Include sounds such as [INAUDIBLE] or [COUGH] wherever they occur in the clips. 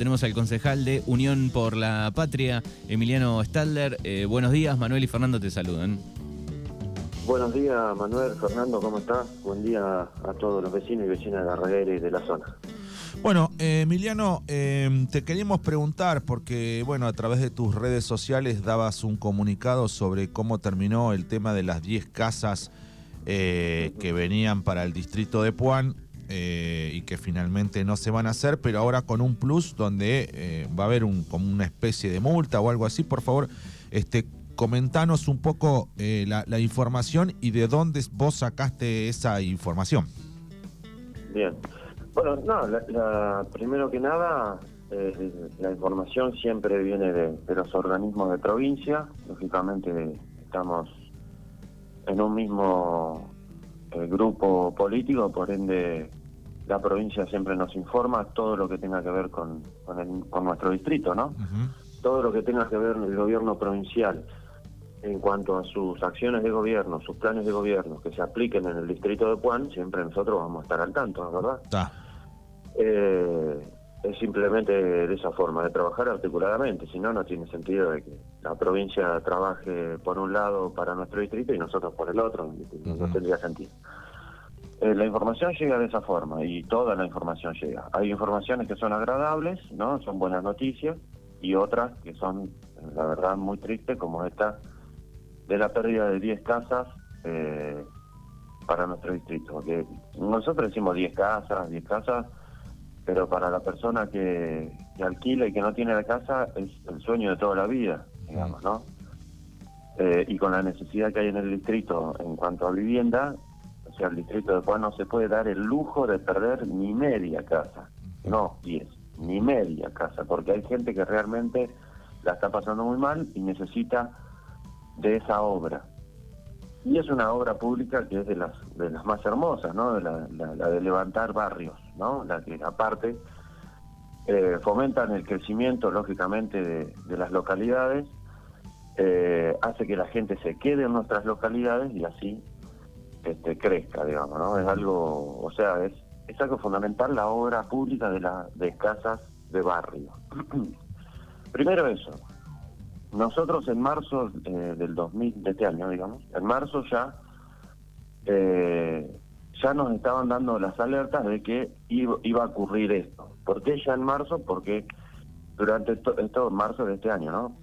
tenemos al concejal de Unión por la Patria, Emiliano Stalder. Eh, buenos días, Manuel y Fernando te saludan. Buenos días, Manuel, Fernando, ¿cómo estás? Buen día a todos los vecinos y vecinas de la reguera y de la zona. Bueno, eh, Emiliano, eh, te queríamos preguntar, porque bueno, a través de tus redes sociales dabas un comunicado sobre cómo terminó el tema de las 10 casas eh, que venían para el distrito de Puan y que finalmente no se van a hacer, pero ahora con un plus donde va a haber un, como una especie de multa o algo así. Por favor, este, comentanos un poco la, la información y de dónde vos sacaste esa información. Bien. Bueno, no, la, primero que nada, eh, la información siempre viene de, los organismos de provincia. Lógicamente estamos en un mismo eh, grupo político, por ende la provincia siempre nos informa todo lo que tenga que ver con, con, nuestro distrito, ¿no? Todo lo que tenga que ver con el gobierno provincial en cuanto a sus acciones de gobierno, sus planes de gobierno que se apliquen en el distrito de Puan, siempre nosotros vamos a estar al tanto, ¿verdad? Eh, es simplemente de esa forma, de trabajar articuladamente, si no, no tiene sentido de que la provincia trabaje por un lado para nuestro distrito y nosotros por el otro, no tendría sentido. Eh, la información llega de esa forma y toda la información llega. Hay informaciones que son agradables, ¿no? Son buenas noticias y otras que son, la verdad, muy tristes, como esta de la pérdida de 10 casas eh, para nuestro distrito. Porque nosotros decimos 10 casas, 10 casas, pero para la persona que, alquila y que no tiene la casa es el sueño de toda la vida, digamos, ¿no? Eh, y con la necesidad que hay en el distrito en cuanto a vivienda, o sea, el distrito de Juan no se puede dar el lujo de perder ni media casa, no 10, ni media casa, porque hay gente que realmente la está pasando muy mal y necesita de esa obra. Y es una obra pública que es de las, de las más hermosas, ¿no? La, de levantar barrios, ¿no? La que aparte eh, fomentan el crecimiento, lógicamente, de, las localidades, eh, hace que la gente se quede en nuestras localidades y así este, crezca, digamos, ¿no? Es algo, o sea, es, es algo fundamental la obra pública de, la, de casas de barrio. [CLEARS THROAT] Primero eso. Nosotros en marzo eh, del 2000, de este año, digamos, en marzo ya eh, ya nos estaban dando las alertas de que iba, a ocurrir esto. ¿Por qué ya en marzo? Porque durante esto, en marzo de este año, ¿no?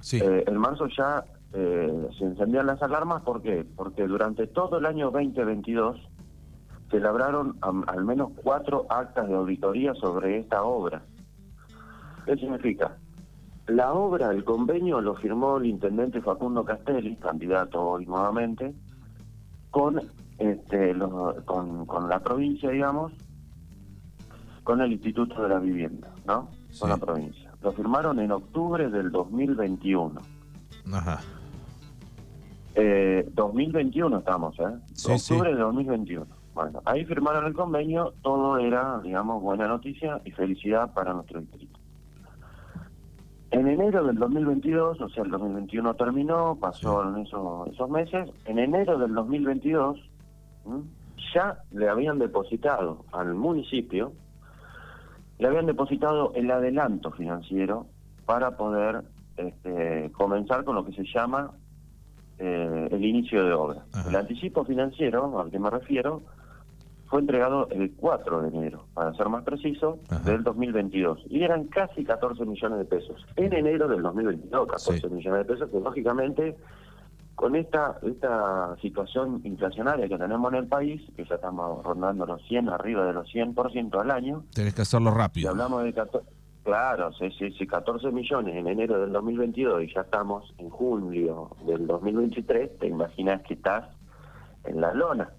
Sí. Eh, en marzo ya se encendían las alarmas, ¿por qué? Porque durante todo el año 2022 se labraron al menos cuatro actas de auditoría sobre esta obra. ¿Qué significa? La obra, el convenio, lo firmó el intendente Facundo Castelli, candidato hoy nuevamente, con, este, con, la provincia, digamos, con el Instituto de la Vivienda, ¿no? Con la provincia. Lo firmaron en octubre del 2021. Ajá. Eh, 2021 estamos, ¿eh? octubre del 2021. Bueno, ahí firmaron el convenio, todo era, digamos, buena noticia y felicidad para nuestro distrito. En enero del 2022, o sea, el 2021 terminó, pasaron esos, esos meses, en enero del 2022 ya le habían depositado al municipio, le habían depositado el adelanto financiero para poder este, comenzar con lo que se llama eh, el inicio de obra. El anticipo financiero al que me refiero fue entregado el 4 de enero, para ser más preciso, del 2022. Y eran casi 14 millones de pesos. En enero del 2022, 14 millones de pesos, que lógicamente con esta esta situación inflacionaria que tenemos en el país, que ya estamos rondando los 100, arriba de los 100% al año. Tenés que hacerlo rápido. hablamos de 14, claro, sí, sí, sí, 14 millones en enero del 2022 y ya estamos en julio del 2023, te imaginas que estás en la lona.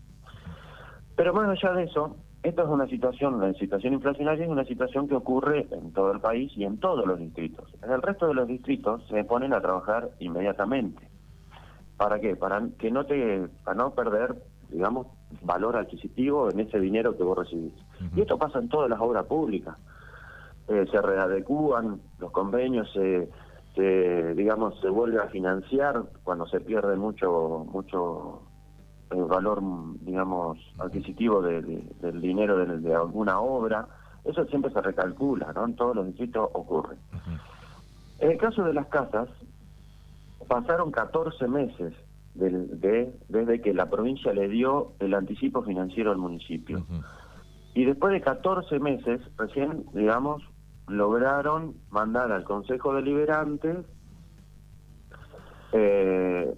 Pero más allá de eso, esta es una situación, la situación inflacionaria es una situación que ocurre en todo el país y en todos los distritos. En el resto de los distritos se ponen a trabajar inmediatamente. ¿Para qué? Para que no te, para no perder, digamos, valor adquisitivo en ese dinero que vos recibís. Y esto pasa en todas las obras públicas. Eh, se readecúan los convenios, se, digamos, se vuelve a financiar cuando se pierde mucho, mucho el valor, digamos, adquisitivo del dinero de, alguna obra. Eso siempre se recalcula, ¿no? En todos los distritos ocurre. En el caso de las casas, pasaron 14 meses de, desde que la provincia le dio el anticipo financiero al municipio. Y después de 14 meses, recién, digamos, lograron mandar al Consejo Deliberante, eh,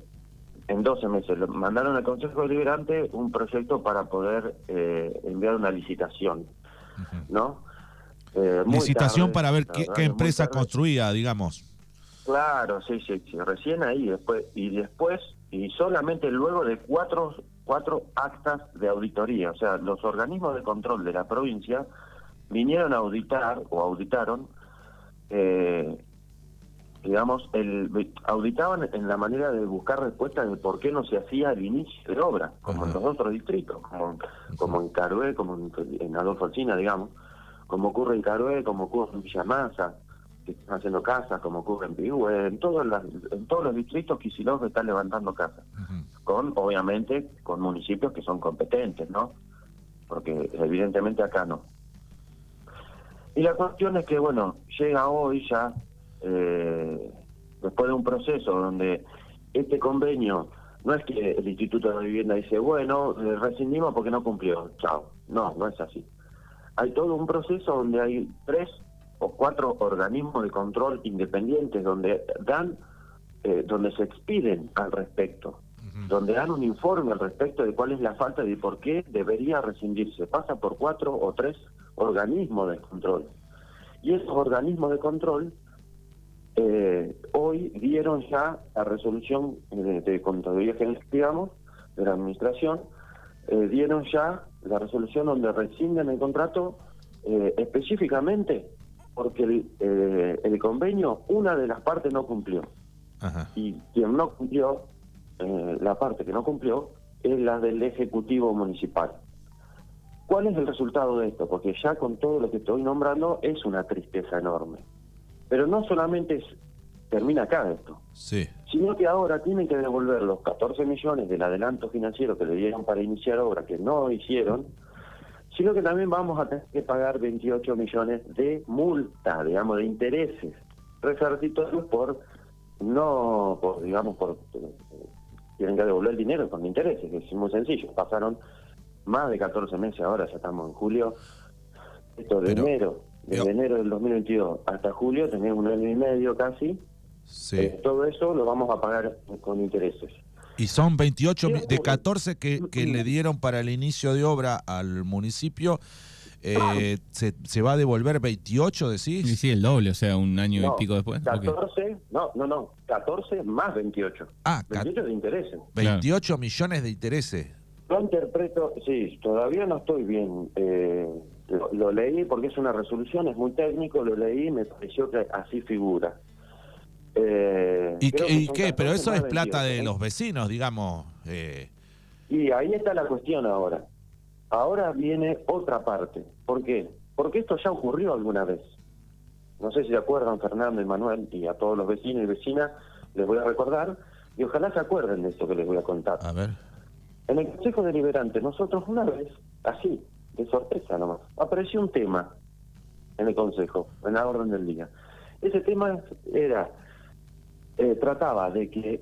en 12 meses, mandaron al Consejo Deliberante un proyecto para poder eh, enviar una licitación, ¿no? Eh, licitación para ver qué, qué empresa construía, digamos. Claro, sí, sí, sí, recién ahí, después, y después, y solamente luego de cuatro, cuatro actas de auditoría, o sea, los organismos de control de la provincia vinieron a auditar o auditaron, eh, digamos, el, auditaban en la manera de buscar respuestas de por qué no se hacía el inicio de obra, como en los otros distritos, como, como en Carué, como en, Adolfo Alcina, digamos, como ocurre en Carué, como ocurre en Villamasa, están haciendo casas, como ocurre en Pihue, en todos, en todos los distritos Kicillof está levantando casas, con obviamente con municipios que son competentes, ¿no? Porque evidentemente acá no. Y la cuestión es que, bueno, llega hoy ya, eh, después de un proceso donde este convenio, no es que el Instituto de Vivienda dice, bueno, eh, rescindimos porque no cumplió, chao. No, no es así. Hay todo un proceso donde hay tres o cuatro organismos de control independientes donde dan, eh, donde se expiden al respecto, donde dan un informe al respecto de cuál es la falta y por qué debería rescindirse. Pasa por cuatro o tres organismos de control. Y esos organismos de control eh, hoy dieron ya la resolución de, de contabilidad general, digamos, de la administración, eh, dieron ya la resolución donde rescinden el contrato específicamente porque el, eh, el convenio, una de las partes no cumplió. Y quien no cumplió, eh, la parte que no cumplió, es la del Ejecutivo Municipal. ¿Cuál es el resultado de esto? Porque ya con todo lo que estoy nombrando es una tristeza enorme. Pero no solamente termina acá esto, sí. sino que ahora tienen que devolver los 14 millones del adelanto financiero que le dieron para iniciar obra que no hicieron sino que también vamos a tener que pagar 28 millones de multa, digamos, de intereses resarcitorios por, no, por, digamos, por, eh, tienen que devolver el dinero con intereses, es muy sencillo. Pasaron más de 14 meses, ahora ya estamos en julio, esto de enero, desde enero del 2022 hasta julio, tenemos un año y medio casi, sí. Eh, todo eso lo vamos a pagar con intereses. Y son 28 de 14 que, que le dieron para el inicio de obra al municipio. Eh, [CLEARS THROAT] se, se, va a devolver 28, decís? Sí, sí, el doble, o sea, un año y pico después. 14, no, no, no, 14 más 28. Ah, 28 de intereses. 28 millones de intereses. Lo interpreto, sí, todavía no estoy bien. Eh, lo, lo, leí porque es una resolución, es muy técnico, lo leí y me pareció que así figura. Eh, ¿Y, qué? Pero eso es plata de los vecinos, digamos. Eh. Y ahí está la cuestión ahora. Ahora viene otra parte. ¿Por qué? Porque esto ya ocurrió alguna vez. No sé si se acuerdan Fernando y Manuel y a todos los vecinos y vecinas, les voy a recordar, y ojalá se acuerden de esto que les voy a contar. A ver. En el Consejo Deliberante, nosotros una vez, así, de sorpresa nomás, apareció un tema en el Consejo, en la orden del día. Ese tema era eh, trataba de que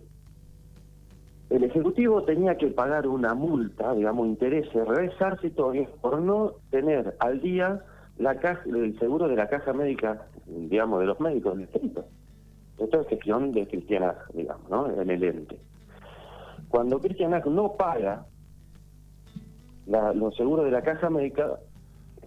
el Ejecutivo tenía que pagar una multa, digamos, intereses resarcitorios por no tener al día la caja, el seguro de la caja médica, digamos, de los médicos del distrito. Esto es gestión de Cristiana, digamos, ¿no? En el ente. Cuando Cristiana no paga los seguros de la caja médica,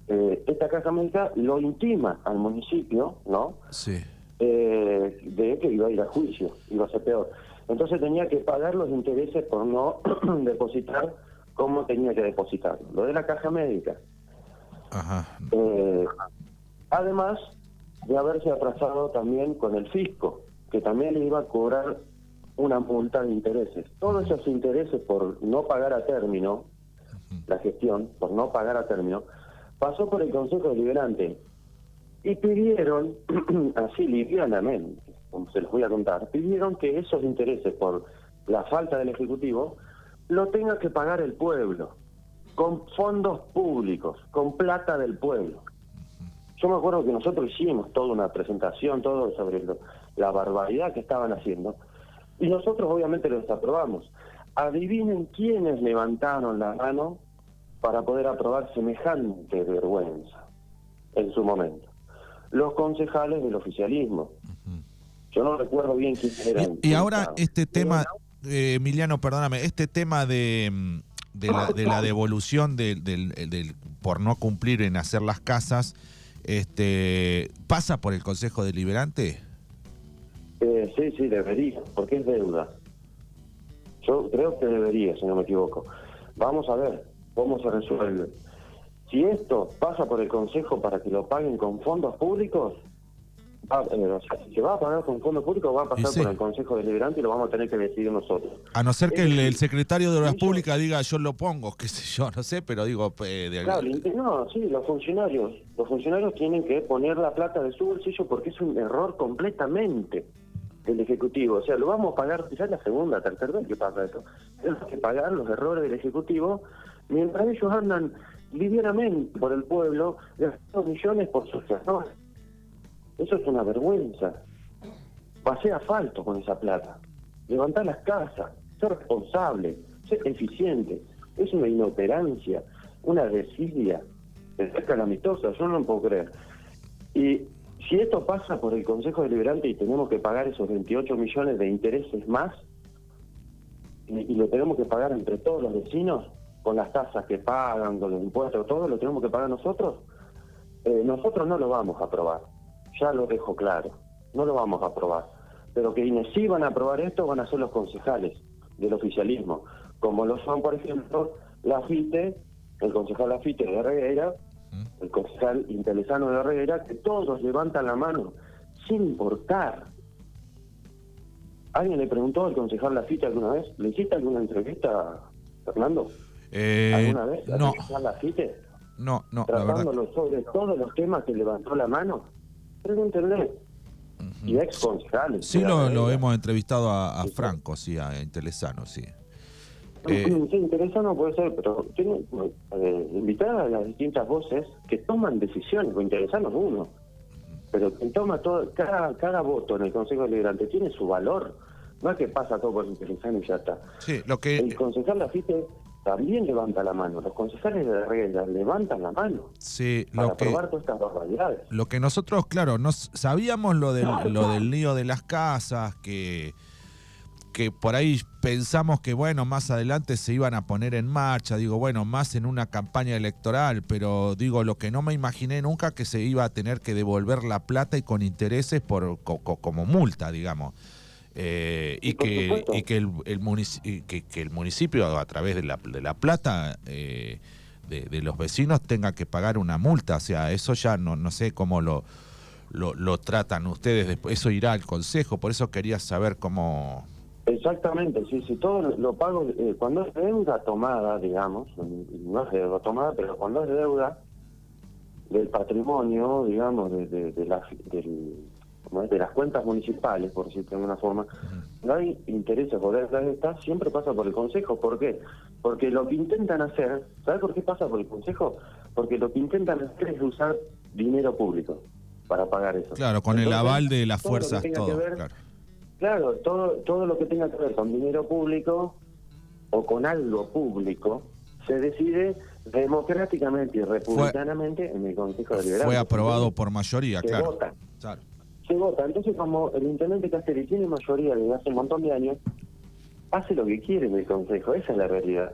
eh, esta caja médica lo intima al municipio, ¿no? Sí eh, de que iba a ir a juicio, iba a ser peor. Entonces tenía que pagar los intereses por no [CLEARS THROAT] depositar como tenía que depositar. Lo de la caja médica. Eh, además de haberse atrasado también con el fisco, que también le iba a cobrar una multa de intereses. Todos esos intereses por no pagar a término, la gestión, por no pagar a término, pasó por el Consejo Deliberante y pidieron, [CLEARS THROAT] así livianamente, como se los voy a contar, pidieron que esos intereses por la falta del Ejecutivo lo tenga que pagar el pueblo, con fondos públicos, con plata del pueblo. Yo me acuerdo que nosotros hicimos toda una presentación, todo sobre la barbaridad que estaban haciendo, y nosotros obviamente lo desaprobamos. Adivinen quiénes levantaron la mano para poder aprobar semejante vergüenza en su momento. Los concejales del oficialismo. Yo no recuerdo bien quiénes eran. Y, ahora este tema, eh, Emiliano, perdóname, este tema de, de, la, de la devolución del, del, por no cumplir en hacer las casas, este, ¿pasa por el Consejo Deliberante? Eh, sí, sí, debería, porque es deuda. Yo creo que debería, si no me equivoco. Vamos a ver cómo se resuelve. Si esto pasa por el Consejo para que lo paguen con fondos públicos, eh, si se va a pagar con fondos públicos, va a pasar por el Consejo Deliberante y lo vamos a tener que decidir nosotros. A no ser que el, secretario de Obras Públicas diga yo lo pongo, qué sé yo, no sé, pero digo... Eh, claro, no, sí, los funcionarios, los funcionarios tienen que poner la plata de su bolsillo porque es un error completamente del Ejecutivo. O sea, lo vamos a pagar, ya la segunda, tercera vez que pasa esto. Tenemos que pagar los errores del Ejecutivo mientras ellos andan livianamente por el pueblo gastando millones por sus errores. Eso es una vergüenza. Pasé asfalto con esa plata. Levantar las casas, ser responsable, ser eficiente. Es una inoperancia, una desidia, es calamitosa, yo no lo puedo creer. Y si esto pasa por el Consejo Deliberante y tenemos que pagar esos 28 millones de intereses más, y, lo tenemos que pagar entre todos los vecinos, con las tasas que pagan, con los impuestos, todo lo tenemos que pagar nosotros, eh, nosotros no lo vamos a aprobar. Ya lo dejo claro, no lo vamos a aprobar. Pero quienes sí van a aprobar esto van a ser los concejales del oficialismo, como lo son, por ejemplo, la FITE, el concejal Lafite de Reguera, el concejal Intelesano de Reguera, que todos levantan la mano, sin importar. ¿Alguien le preguntó al concejal Lafite alguna vez? ¿Le hiciste alguna entrevista, Fernando? Eh, ¿Alguna vez? ¿Al no. concejal Lafite? No, no, Tratándolo sobre todos los temas que levantó la mano. Pregúntenle. Y ex concejales. Sí, lo, hemos entrevistado a, Franco, sí, a Intelesano, sí. Eh, sí, interesante puede ser, pero tiene eh, invitar a las distintas voces que toman decisiones, o interesanos uno, pero quien toma todo, cada, cada voto en el Consejo Deliberante tiene su valor, no es que pasa todo por interesante y ya está. Sí, lo que... El concejal Lafite también levanta la mano, los concejales de la regla levantan la mano sí, para que, aprobar todas estas barbaridades. Lo que nosotros, claro, nos sabíamos lo del, lo del lío de las casas, que que por ahí pensamos que, bueno, más adelante se iban a poner en marcha, digo, bueno, más en una campaña electoral, pero digo, lo que no me imaginé nunca que se iba a tener que devolver la plata y con intereses por como multa, digamos. Eh, y, que, y que el, el que, el municipio a través de la, de la plata eh, de, los vecinos tenga que pagar una multa, o sea, eso ya no, no sé cómo lo, lo, lo tratan ustedes, después, eso irá al consejo, por eso quería saber cómo, Exactamente, sí, sí, todo lo pago, eh, cuando es deuda tomada, digamos, no es deuda tomada, pero cuando es deuda del patrimonio, digamos, de, de, de, de las cuentas municipales, por decirlo de alguna forma, no hay intereses o deudas estas, siempre pasa por el Consejo. ¿Por qué? Porque lo que intentan hacer, ¿sabes por qué pasa por el Consejo? Porque lo que intentan hacer es usar dinero público para pagar eso. Claro, con el aval de las fuerzas, todo, claro Claro, todo, todo lo que tenga que ver con dinero público o con algo público se decide democráticamente y republicanamente en el Consejo de Libertad. Fue aprobado por mayoría, se claro. Vota. Se vota. Entonces, como el intendente Castelli tiene mayoría desde hace un montón de años, hace lo que quiere en el Consejo. Esa es la realidad.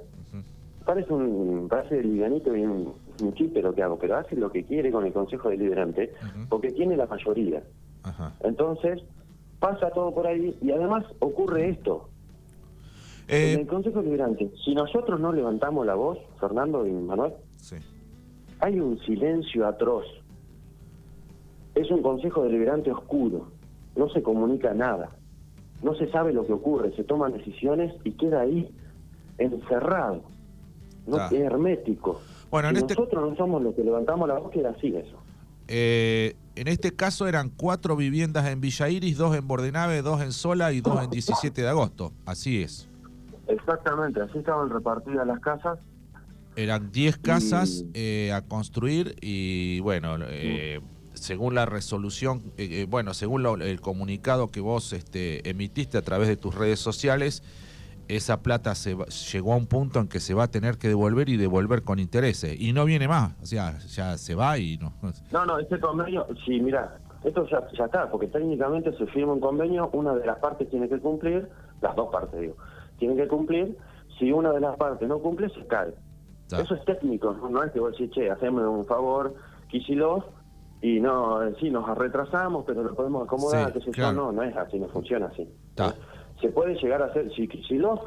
Parece un parece livianito y un, chiste lo que hago, pero hace lo que quiere con el Consejo Deliberante porque tiene la mayoría. Entonces, pasa todo por ahí y además ocurre esto. Eh, en el Consejo Liberante, si nosotros no levantamos la voz, Fernando y Manuel, hay un silencio atroz. Es un Consejo Deliberante oscuro, no se comunica nada, no se sabe lo que ocurre, se toman decisiones y queda ahí, encerrado, no es hermético. Bueno, en este nosotros no somos los que levantamos la voz, queda así eso. Eh, en este caso eran cuatro viviendas en Villa Iris, dos en Bordenave, dos en Sola y dos en 17 de agosto. Así es. Exactamente, así estaban repartidas las casas. Eran 10 casas eh, a construir y bueno, eh, según la resolución, eh, eh, bueno, según lo- el comunicado que vos este, emitiste a través de tus redes sociales, esa plata se va- llegó a un punto en que se va a tener que devolver y devolver con intereses. Y no viene más, o sea, ya se va y no. No, no, este convenio, sí, mira, esto ya, ya está, porque técnicamente se firma un convenio, una de las partes tiene que cumplir, las dos partes digo, tienen que cumplir, si una de las partes no cumple, se cae. Está. Eso es técnico, no, no es que vos decís, che, haceme un favor, Kicillof, y no, eh, sí, nos retrasamos, pero lo podemos acomodar, Sí, yo, claro. no, no es así, no funciona así. Está. Se puede llegar a hacer, si Kicillof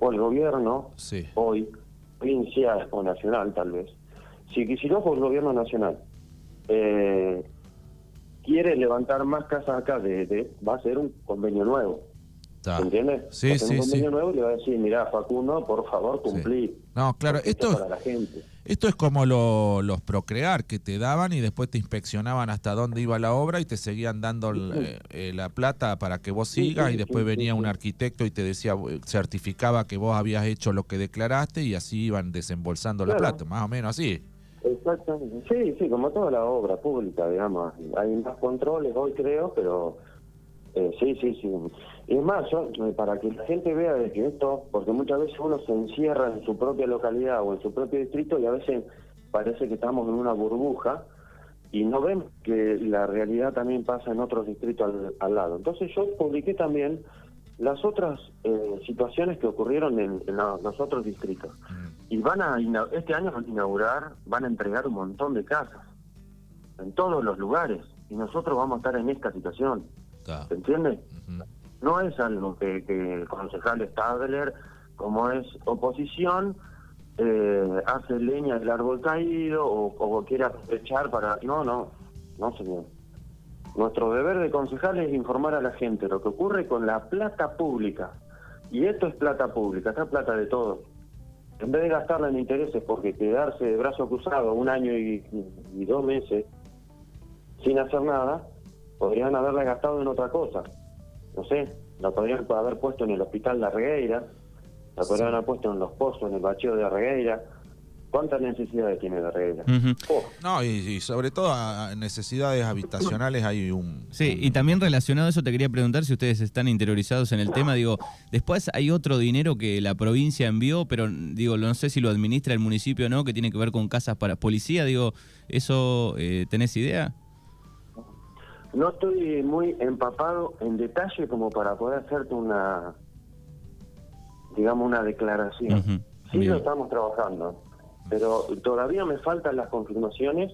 o el gobierno, Sí. hoy, provincial o nacional tal vez, si Kicillof o el gobierno nacional eh, quiere levantar más casas acá, de, de- va a ser un convenio nuevo. ¿Entiendes? Sí, Va a ser sí, un convenio nuevo y le va a decir, mira, Facundo, por favor, cumplí. No, claro, esto es es- para la gente. Esto es como lo- los procrear que te daban y después te inspeccionaban hasta dónde iba la obra y te seguían dando el- eh, la plata para que vos sigas y después venía un arquitecto y te decía, certificaba que vos habías hecho lo que declaraste y así iban desembolsando la plata, más o menos así. Exactamente. Sí, sí, como toda la obra pública, digamos. Hay más controles hoy, creo, pero eh, sí, sí, sí. Es más, yo, eh, para que la gente vea de que esto, porque muchas veces uno se encierra en su propia localidad o en su propio distrito y a veces parece que estamos en una burbuja y no ven que la realidad también pasa en otros distritos al, al lado. Entonces yo publiqué también las otras eh, situaciones que ocurrieron en, en la- los otros distritos. Y van a este año van a inaugurar, van a entregar un montón de casas en todos los lugares y nosotros vamos a estar en esta situación. ¿Se entiende? No es algo que, que el concejal Stadler, como es oposición, eh, hace leña del árbol caído o, o quiere aprovechar para... No, no, no señor. Nuestro deber de concejal es informar a la gente lo que ocurre con la plata pública. Y esto es plata pública, esta es plata de todos. En vez de gastarla en intereses, porque quedarse de brazo cruzado un año y, y dos meses sin hacer nada, podrían haberla gastado en otra cosa. No sé, la podrían haber puesto en el hospital de Regueira, la podrían haber puesto en los pozos, en el bacheo de Regueira. ¿Cuántas necesidades tiene de Regueira? Ujú. Oh, No, y, y sobre todo a a necesidades habitacionales hay un... Sí, y también relacionado a eso te quería preguntar si ustedes están interiorizados en el tema. Digo, después hay otro dinero que la provincia envió, pero digo, no sé si lo administra el municipio o no, que tiene que ver con casas para policía. Digo, ¿eso eh, tenés idea? No estoy muy empapado en detalle como para poder hacerte una, digamos, una declaración. Sí bien. lo estamos trabajando, pero todavía me faltan las confirmaciones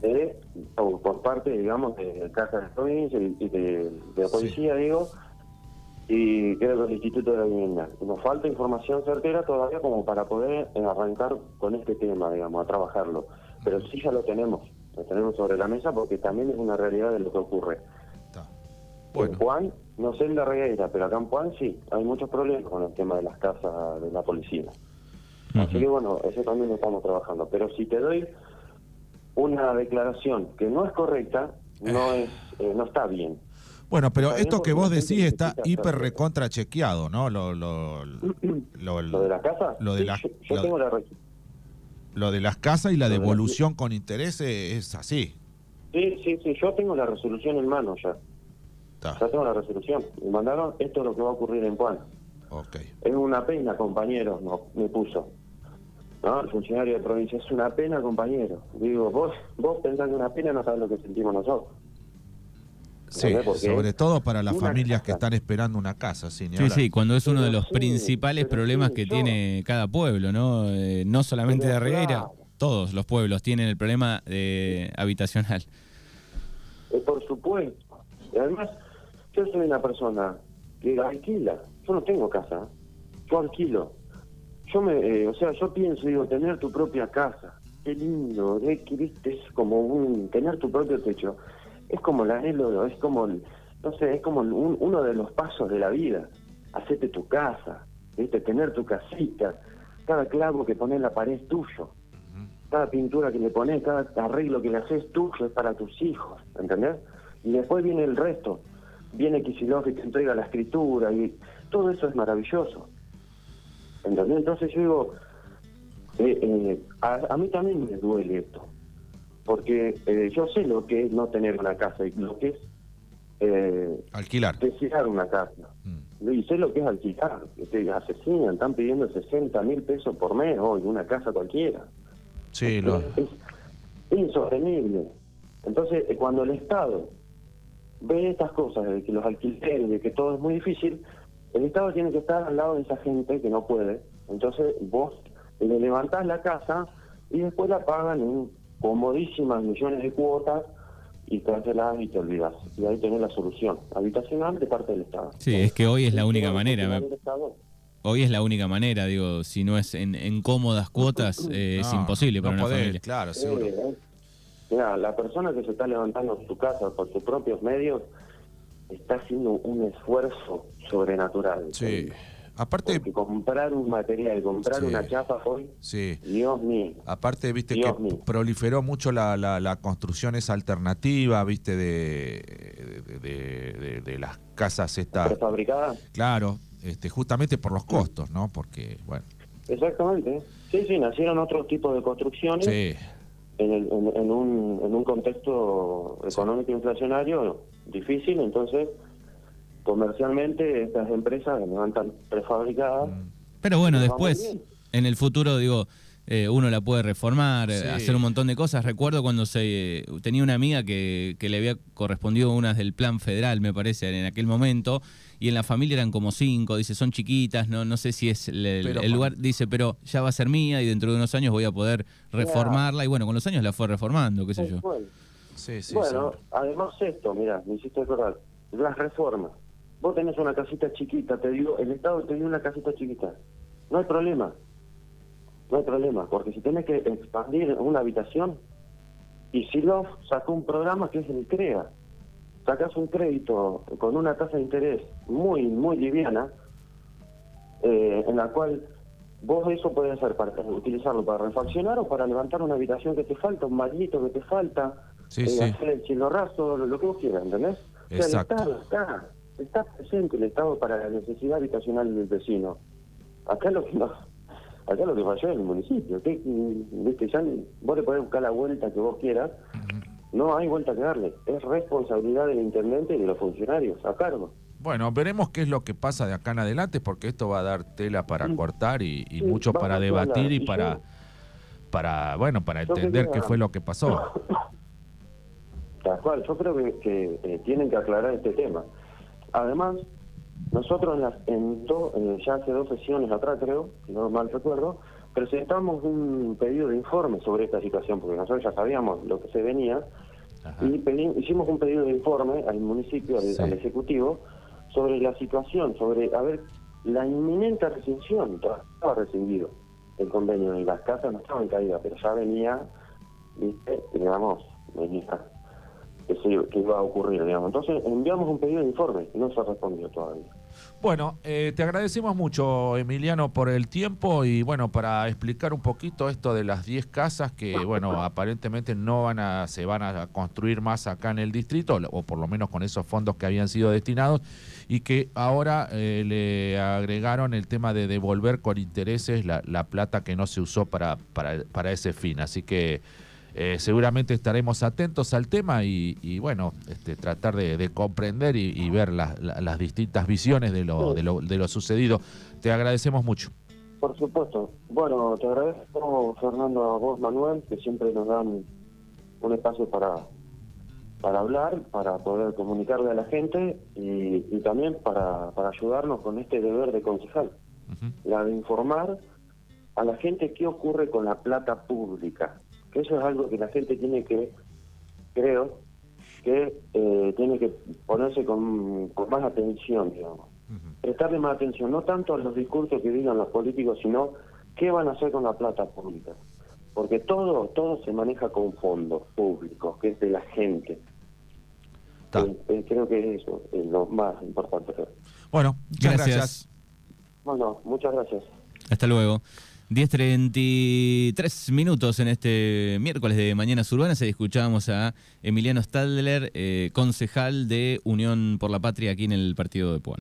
de por, por parte, digamos, de Casa de Provincia y de, de la Sí. policía, digo, y creo que del Instituto de la Vivienda. Nos falta información certera todavía como para poder arrancar con este tema, digamos, a trabajarlo. Pero sí ya lo tenemos, lo tenemos sobre la mesa porque también es una realidad de lo que ocurre. Está. En Bueno, Juan, no sé en la Regueira, pero acá en Juan sí, hay muchos problemas con el tema de las casas de la policía. Así que bueno, eso también lo estamos trabajando. Pero si te doy una declaración que no es correcta, no es eh, no está bien. bueno, pero esto que vos decís está hiper recontra chequeado, ¿no? Lo, lo, [CLEARS THROAT] lo, ¿Lo de la casa? Lo de Sí, la- yo, tengo la... lo de las casas y la devolución con intereses es así. Sí, sí, sí, yo tengo la resolución en mano ya. Ya tengo la resolución. Me mandaron, esto es lo que va a ocurrir en Juan. Ok. Es una pena, compañero, no, me puso. ¿No? El funcionario de provincia es una pena, compañero. Digo, vos, vos pensás que es una pena, no sabes lo que sentimos nosotros. Sí, sobre todo para las una familias que están esperando una casa, sin Sí, hablar. sí, cuando es uno de los sí, principales problemas sí, que yo- tiene cada pueblo, ¿no? Eh, no solamente Pero de Regueira, claro. todos los pueblos tienen el problema eh, habitacional. Eh, por supuesto. Y además, yo soy una persona que alquila. Yo no tengo casa. Yo alquilo. Yo me, eh, o sea, yo pienso, digo, tener tu propia casa. Qué lindo, ¿eh? viste, es como un, tener tu propio techo. Es como el anhelo, es como, el- no sé, es como un- uno de los pasos de la vida. Hacerte tu casa, ¿viste? Tener tu casita. Cada clavo que pones en la pared es tuyo cada pintura que le pones, cada arreglo que le haces tuyo es para tus hijos, ¿entendés? Y después viene el resto. Viene Kicillof y te entrega la escritura y todo eso es maravilloso. ¿Entendés? Entonces yo digo, eh, eh, a, a mí también me duele esto. Porque eh, yo sé lo que es no tener una casa y lo que es eh, alquilar. Desear una casa. Mm. Y sé lo que es alquilar. Te asesinan, están pidiendo 60 mil pesos por mes hoy, una casa cualquiera. Sí, lo... es, insostenible. Entonces, eh, cuando el Estado ve estas cosas, de que los alquileres, de que todo es muy difícil, el Estado tiene que estar al lado de esa gente que no puede. Entonces, vos le levantás la casa y después la pagan en comodísimas millones de cuotas y cancelás y te olvidas. Y ahí tenés la solución. Habitacional de parte del Estado. Sí, es que hoy es la única manera. Hoy es la única manera, digo, si no es en, cómodas cuotas, eh, es imposible para una familia. Claro, seguro. mira, la persona que se está levantando en su casa por sus propios medios está haciendo un esfuerzo sobrenatural. Sí. Aparte comprar un material, comprar una chapa hoy, sí. Dios mío. Aparte, viste que proliferó mucho la, la, construcción esa alternativa, viste, de, de, las casas estas. fabricadas. Claro, este, justamente por los costos, ¿no? Porque, bueno. Exactamente. Sí, sí, nacieron otros tipos de construcciones. Sí. En, en, un, en un contexto económico inflacionario difícil, entonces comercialmente estas empresas levantan prefabricadas. Pero bueno, después, en el futuro, digo, eh, uno la puede reformar, eh, hacer un montón de cosas. Recuerdo cuando se eh, tenía una amiga que, que, le había correspondido unas del plan federal, me parece, en aquel momento, y en la familia eran como cinco, dice, son chiquitas, no, no sé si es el, lugar, dice, pero ya va a ser mía y dentro de unos años voy a poder reformarla, y bueno, con los años la fue reformando, qué sé yo. bueno, además esto, mira, me hiciste acordar, las reformas Vos tenés una casita chiquita, te digo, el Estado te dio una casita chiquita. No hay problema. No hay problema, porque si tenés que expandir una habitación, y si lo sacó un programa que es el CREA. Sacas un crédito con una tasa de interés muy, muy liviana, eh, en la cual vos eso puedes hacer para utilizarlo para refaccionar o para levantar una habitación que te falta, un maldito que te falta, sí, eh, hacer el cielo raso, lo, que vos quieras, ¿entendés? Exacto. está está presente el Estado para la necesidad habitacional del vecino. Acá lo que no, acá lo que falló es el municipio. Que, Ya, vos le podés buscar la vuelta que vos quieras, no hay vuelta que darle. Es responsabilidad del intendente y de los funcionarios a cargo. Bueno, veremos qué es lo que pasa de acá en adelante, porque esto va a dar tela para cortar y, mucho para debatir y para, para, bueno, para entender qué fue lo que pasó. [COUGHS] Tal cual, yo creo que, eh, tienen que aclarar este tema. Además, nosotros en, las, en eh, ya hace dos sesiones atrás, creo, si no mal recuerdo, presentamos un pedido de informe sobre esta situación, porque nosotros ya sabíamos lo que se venía, y hicimos un pedido de informe al municipio, al, Ejecutivo, sobre la situación, sobre, a ver, la inminente rescisión, estaba rescindido el convenio, y las casas no estaban caídas, pero ya venía, viste, digamos, venía que, iba a ocurrir, digamos. Entonces enviamos un pedido de informe no se ha respondido todavía. Bueno, eh, te agradecemos mucho, Emiliano, por el tiempo y bueno, para explicar un poquito esto de las 10 casas que, bueno, [LAUGHS] aparentemente no van a, se van a construir más acá en el distrito, o por lo menos con esos fondos que habían sido destinados, y que ahora eh, le agregaron el tema de devolver con intereses la, la plata que no se usó para, para, para ese fin. Así que eh, seguramente estaremos atentos al tema y, bueno, este, tratar de, comprender y, ver las distintas visiones de lo, de, lo, de lo sucedido. Te agradecemos mucho. Por supuesto. Bueno, te agradezco, Fernando, a vos, Manuel, que siempre nos dan un espacio para, para hablar, para poder comunicarle a la gente y, también para, para ayudarnos con este deber de concejal, la de informar a la gente qué ocurre con la plata pública eso es algo que la gente tiene que, creo, que eh, tiene que ponerse con, más atención, digamos. Prestarle más atención, no tanto a los discursos que digan los políticos, sino qué van a hacer con la plata pública. Porque todo todo se maneja con fondos públicos, que es de la gente. Eh, eh, creo que eso es lo más importante. Bueno, gracias. Bueno, muchas gracias. Hasta luego. 10.33 minutos en este miércoles de Mañanas Urbanas. Escuchábamos a Emiliano Stadler, eh, concejal de Unión por la Patria aquí en el partido de Puan.